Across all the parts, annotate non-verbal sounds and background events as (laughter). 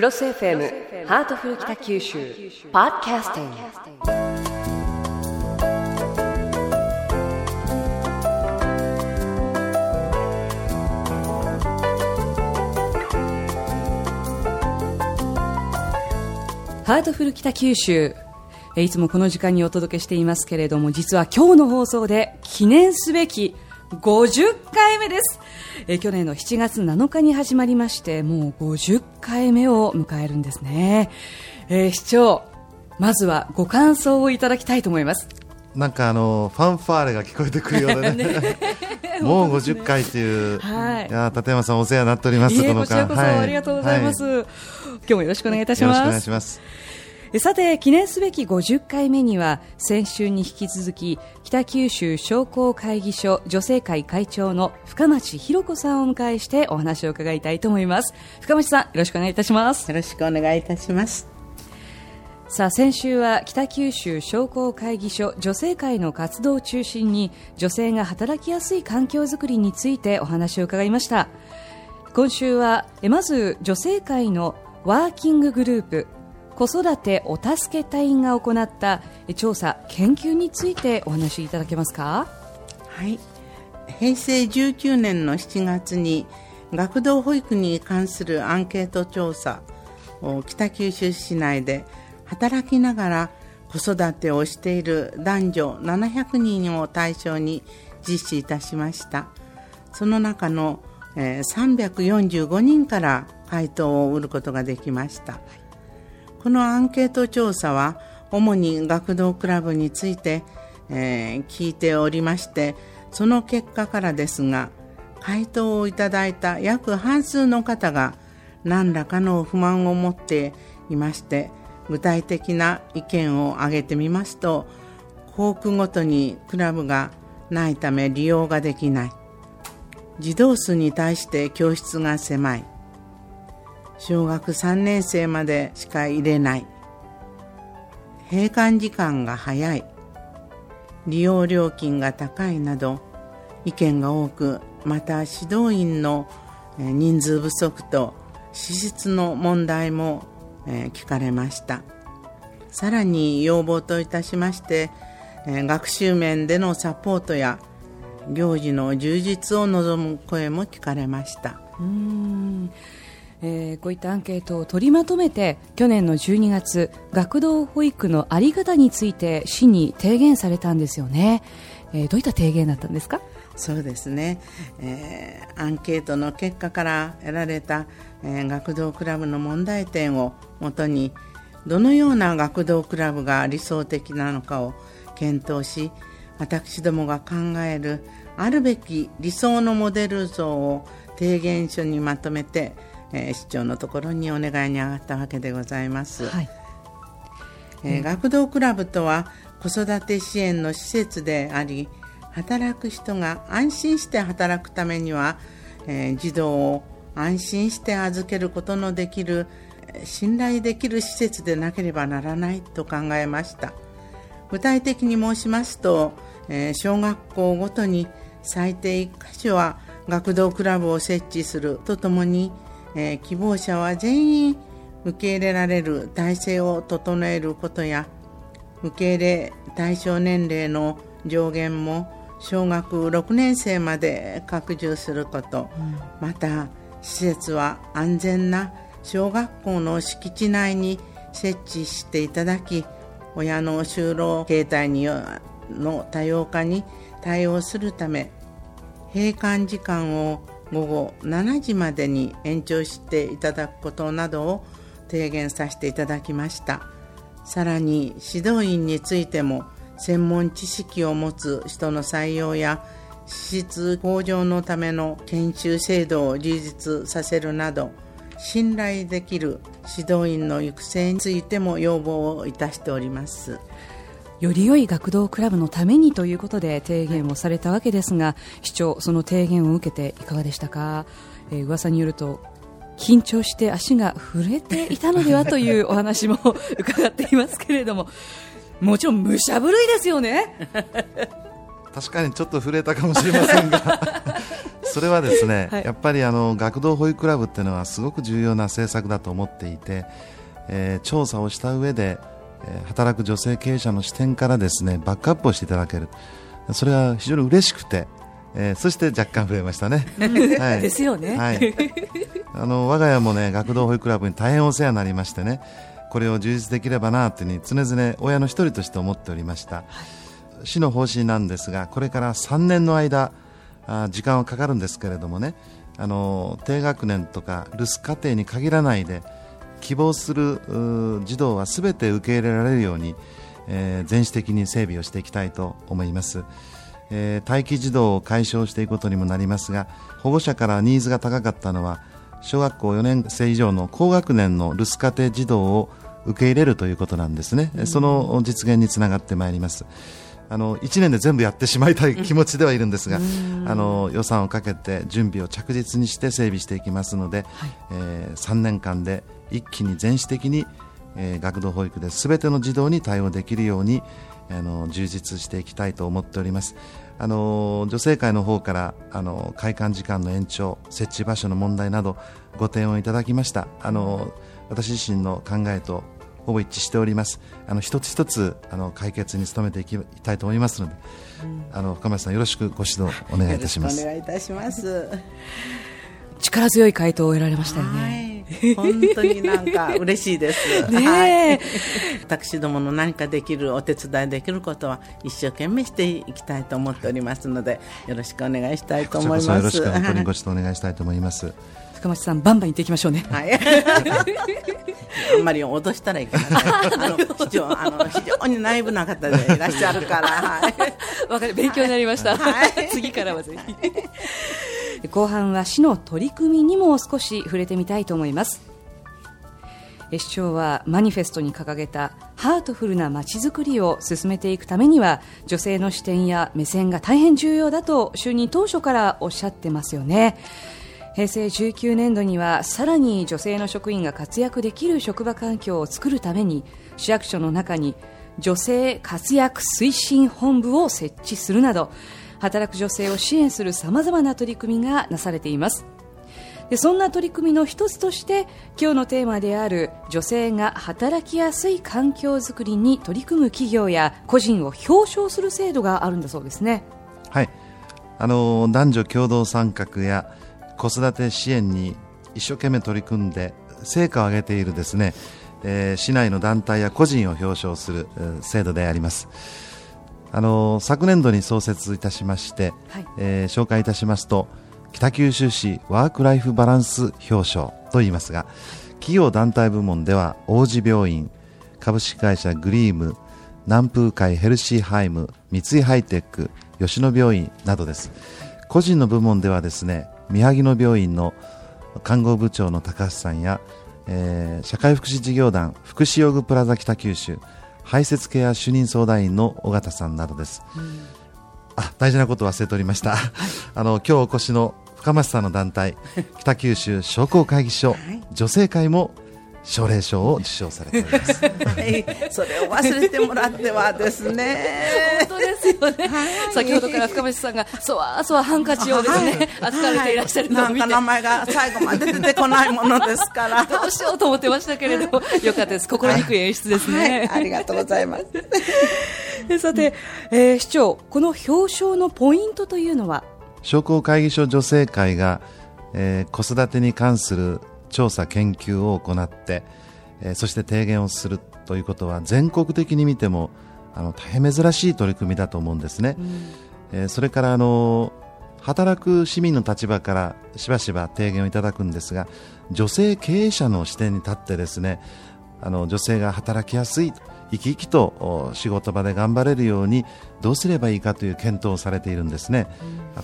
クロス FM ハートフル北九州ポッドキャスティング。ハートフル北九州えいつもこの時間にお届けしていますけれども実は今日の放送で記念すべき50回目です。え去年の7月7日に始まりましてもう50回目を迎えるんですね、えー視聴まずはご感想をいただきたいと思います。なんかあのファンファーレが聞こえてくるようでね。(laughs) (laughs) もう50回という、はい。い、や立山さんお世話になっておりますこのこちらこそはい。ありがとうございます、は今日もよろしくお願いいたしよろしくおます願いします。えさて記念すべき50回目には先週に引き続き北九州商工会議所女性会会長の深町弘子さんをお迎えしてお話を伺いたいと思います。深町さんよろしくお願いいたします。よろしくお願いいたします。さあ先週は北九州商工会議所女性会の活動を中心に女性が働きやすい環境づくりについてお話を伺いました。今週はえまず女性会のワーキンググループ子育てお助け隊が行った調査研究についてお話しいただけますか？はい。平成19年の7月に学童保育に関するアンケート調査を北九州市内で働きながら子育てをしている男女700人を対象に実施いたしました。その中の、えー345人から回答を得ることができました。このアンケート調査は主に学童クラブについて、えー聞いておりましてその結果からですが回答をいただいた約半数の方が何らかの不満を持っていまして具体的な意見を挙げてみますと校区ごとにクラブがないため利用ができない。児童数に対して教室が狭い。小学3年生までしか入れない。閉館時間が早い。利用料金が高いなど意見が多くまた指導員の人数不足と資質の問題も聞かれました。さらに要望といたしまして学習面でのサポートや行事の充実を望む声も聞かれました。えーこういったアンケートを取りまとめて去年の12月学童保育の在り方について市に提言されたんですよね、えーどういった提言だったんですか？そうですね、えーアンケートの結果から得られた、えー学童クラブの問題点をもとにどのような学童クラブが理想的なのかを検討し私どもが考えるあるべき理想のモデル像を提言書にまとめて、えー市長のところにお願いに上がったわけでございます。はい。えー学童クラブとは子育て支援の施設であり働く人が安心して働くためには、えー児童を安心して預けることのできるえー信頼できる施設でなければならないと考えました。具体的に申しますと、えー小学校ごとに最低1箇所は学童クラブを設置するとともに、えー希望者は全員受け入れられる体制を整えることや受け入れ対象年齢の上限も小学6年生まで拡充すること、また施設は安全な小学校の敷地内に設置していただき親の就労形態によの多様化に対応するため閉館時間を午後7時までに延長していただくことなどを提言させていただきました。さらに指導員についても専門知識を持つ人の採用や資質向上のための研修制度を充実させるなど信頼できる指導員の育成についても要望をいたしております。より良い学童クラブのためにということで提言をされたわけですが市長その提言を受けていかがでしたか、えー噂によると緊張して足が震えていたのではというお話も (laughs) 伺っていますけれどももちろん武者震いですよね。(laughs) 確かにちょっと触れたかもしれませんが (laughs) それはですね、はい。やっぱりあの学童保育クラブっていうのはすごく重要な政策だと思っていて、えー調査をした上で、えー働く女性経営者の視点からですねバックアップをしていただける。それは非常に嬉しくて、えーそして若干増えましたね、(laughs) はい。ですよね。はい、あの我が家もね学童保育クラブに大変お世話になりましてねこれを充実できればなというに常々親の一人として思っておりました、市の方針なんですがこれから3年の間あ時間はかかるんですけれどもねあの低学年とか留守家庭に限らないで希望する児童はすべて受け入れられるように、えー全市的に整備をしていきたいと思います、えー待機児童を解消していくことにもなりますが保護者からニーズが高かったのは小学校4年生以上の高学年の留守家庭児童を受け入れるということなんですね、その実現につながってまいります。あの1年で全部やってしまいたい気持ちではいるんですが、あの予算をかけて準備を着実にして整備していきますので、えー3年間で一気に全市的に、えー学童保育で全ての児童に対応できるようにあの充実していきたいと思っております。あの女性会の方からあの開館時間の延長、設置場所の問題などご提案をいただきました。あの私自身の考えとほぼ一致しております。あの一つ一つあの解決に努めていきたいと思いますので、あの深町さんよろしくご指導お願いいたします。お願いいたします。力強い回答を得られましたよね。はい、(laughs) 本当になんか嬉しいです。(laughs) ねえはい、私どもの何かできるお手伝いできることは一生懸命していきたいと思っておりますので、よろしくお願いしたいと思います。そよろしく本当にご指導お願いしたいと思います。(laughs) 深町さん、バンバン言っていきましょうね。はい。あんまり脅したらいけない。あの非常あの非常に内部な方でいらっしゃるから、はい。わかる勉強になりました、はい次からはぜひ後半は市の取り組みにも少し触れてみたいと思います。市長はマニフェストに掲げたハートフルなまちづくりを進めていくためには女性の視点や目線が大変重要だと就任当初からおっしゃってますよね。平成19年度にはさらに女性の職員が活躍できる職場環境を作るために市役所の中に女性活躍推進本部を設置するなど働く女性を支援するさまざまな取り組みがなされています。でそんな取り組みの一つとして今日のテーマである女性が働きやすい環境づくりに取り組む企業や個人を表彰する制度があるんだそうですね。はい、あの男女共同参画や子育て支援に一生懸命取り組んで成果を上げているですね、えー市内の団体や個人を表彰する制度であります。あの昨年度に創設いたしまして、はい。えー紹介いたしますと北九州市ワークライフバランス表彰と言いますが企業団体部門では王子病院株式会社グリーム南風会ヘルシーハイム三井ハイテック吉野病院などです。個人の部門ではですね宮城野病院の看護部長の高橋さんや、えー社会福祉事業団福祉用具プラザ北九州排泄ケア主任相談員の尾形さんなどです、あ大事なこと忘れておりました、あの今日お越しの深町さんの団体 (laughs) 北九州商工会議所、女性会も奨励賞を受賞されておりますはい、それを忘れてもらってはですね。ですよね、先ほどから深町さんがそわそわハンカチをですね、扱われていらっしゃるのを見て。なんか名前が最後まで出てこないものですから。(laughs) どうしようと思ってましたけれども、よかったです。心にくい演出ですはい、ね。ありがとうございます。で (laughs) さて、えー市長、この表彰のポイントというのは、商工会議所女性会が、えー子育てに関する調査研究を行って、えーそして提言をするということは全国的に見てもあの大変珍しい取り組みだと思うんですね、えーそれからあの働く市民の立場からしばしば提言をいただくんですが女性経営者の視点に立ってですねあの女性が働きやすい生き生きとお仕事場で頑張れるようにどうすればいいかという検討をされているんですね、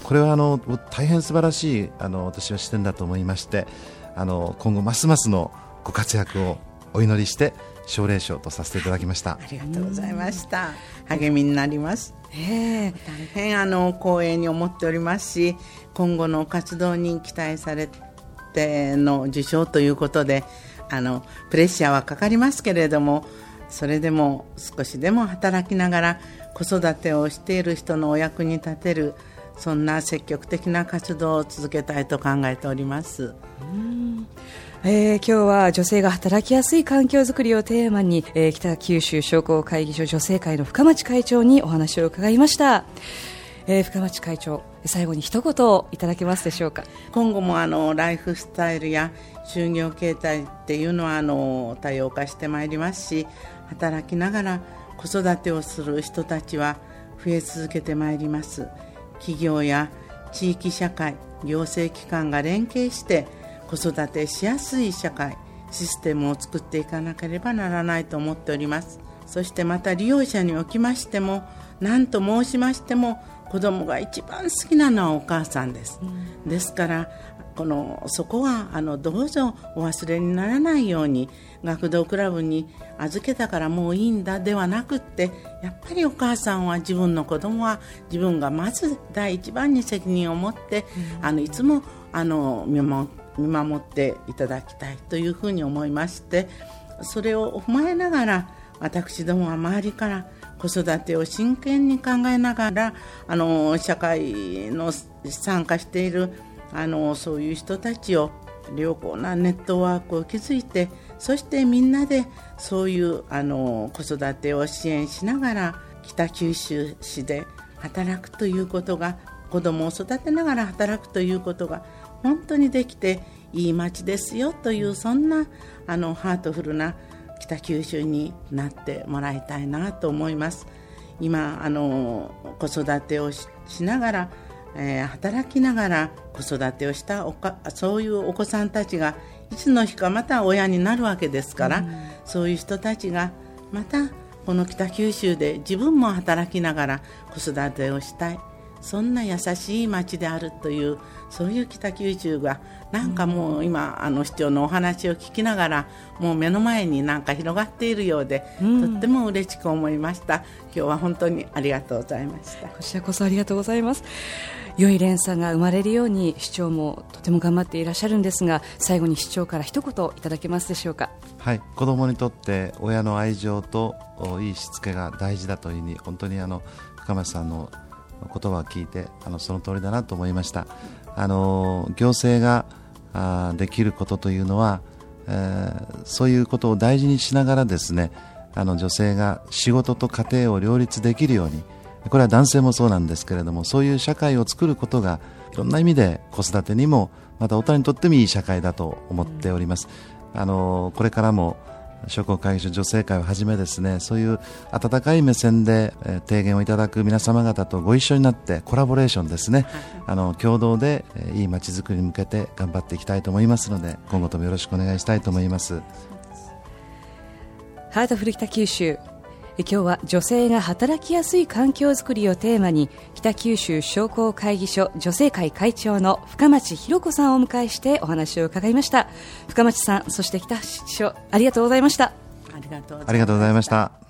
これはあの大変素晴らしいあの私は視点だと思いましてあの今後ますますのご活躍をお祈りして奨励賞とさせていただきましたありがとうございました。励みになります。え大変あの光栄に思っておりますし、今後の活動に期待されての受賞ということで、あのプレッシャーはかかりますけれども、それでも少しでも働きながら子育てをしている人のお役に立てるそんな積極的な活動を続けたいと考えております。えー、今日は女性が働きやすい環境づくりをテーマに、えー、北九州商工会議所女性会の深町会長にお話を伺いました、えー、深町会長最後に一言いただけますでしょうか。今後もあのライフスタイルや就業形態っていうのはあの多様化してまいりますし働きながら子育てをする人たちは増え続けてまいります。企業や地域社会行政機関が連携して子育てしやすい社会システムを作っていかなければならないと思っております。そしてまた利用者におきましても何と申しましても子供が一番好きなのはお母さんです、うん、ですからこのそこはあのどうぞお忘れにならないように学童クラブに預けたからもういいんだではなくってやっぱりお母さんは自分の子供は自分がまず第一番に責任を持って、うん、あのいつもあの見守見守っていただきたいというふうに思いましてそれを踏まえながら私どもは周りから子育てを真剣に考えながらあの社会の参加しているあのそういう人たちを良好なネットワークを築いてそしてみんなでそういうあの子育てを支援しながら北九州市で働くということが子どもを育てながら働くということが本当にできていい街ですよというそんなあのハートフルな北九州になってもらいたいなと思います。今あの子育てをしながら、えー、働きながら子育てをしたおかそういうお子さんたちがいつの日かまた親になるわけですから、うん、そういう人たちがまたこの北九州で自分も働きながら子育てをしたいそんな優しい町であるというそういう北九州がなんかもう今あの市長のお話を聞きながらもう目の前になんか広がっているようで、うん、とっても嬉しく思いました。今日は本当にありがとうございました。こちらこそありがとうございます。良い連鎖が生まれるように市長もとても頑張っていらっしゃるんですが最後に市長から一言いただけますでしょうか。はい。子供にとって親の愛情といいしつけが大事だというふうに本当にあの深町さんの言葉を聞いてあのその通りだなと思いましたあの行政があできることというのは、えー、そういうことを大事にしながらですねあの女性が仕事と家庭を両立できるようにこれは男性もそうなんですけれどもそういう社会を作ることがいろんな意味で子育てにもまた大人にとってもいい社会だと思っております。あのこれからも商工会議所女性会をはじめですね。そういう温かい目線で、えー、提言をいただく皆様方とご一緒になってコラボレーションですね、はい、あの共同で、えー、いいまちづくりに向けて頑張っていきたいと思いますので今後ともよろしくお願いしたいと思います。ハートフル北九州今日は女性が働きやすい環境づくりをテーマに北九州商工会議所女性会会長の深町博子さんをお迎えしてお話を伺いました。深町さんそして北市長ありがとうございました。ありがとうございました。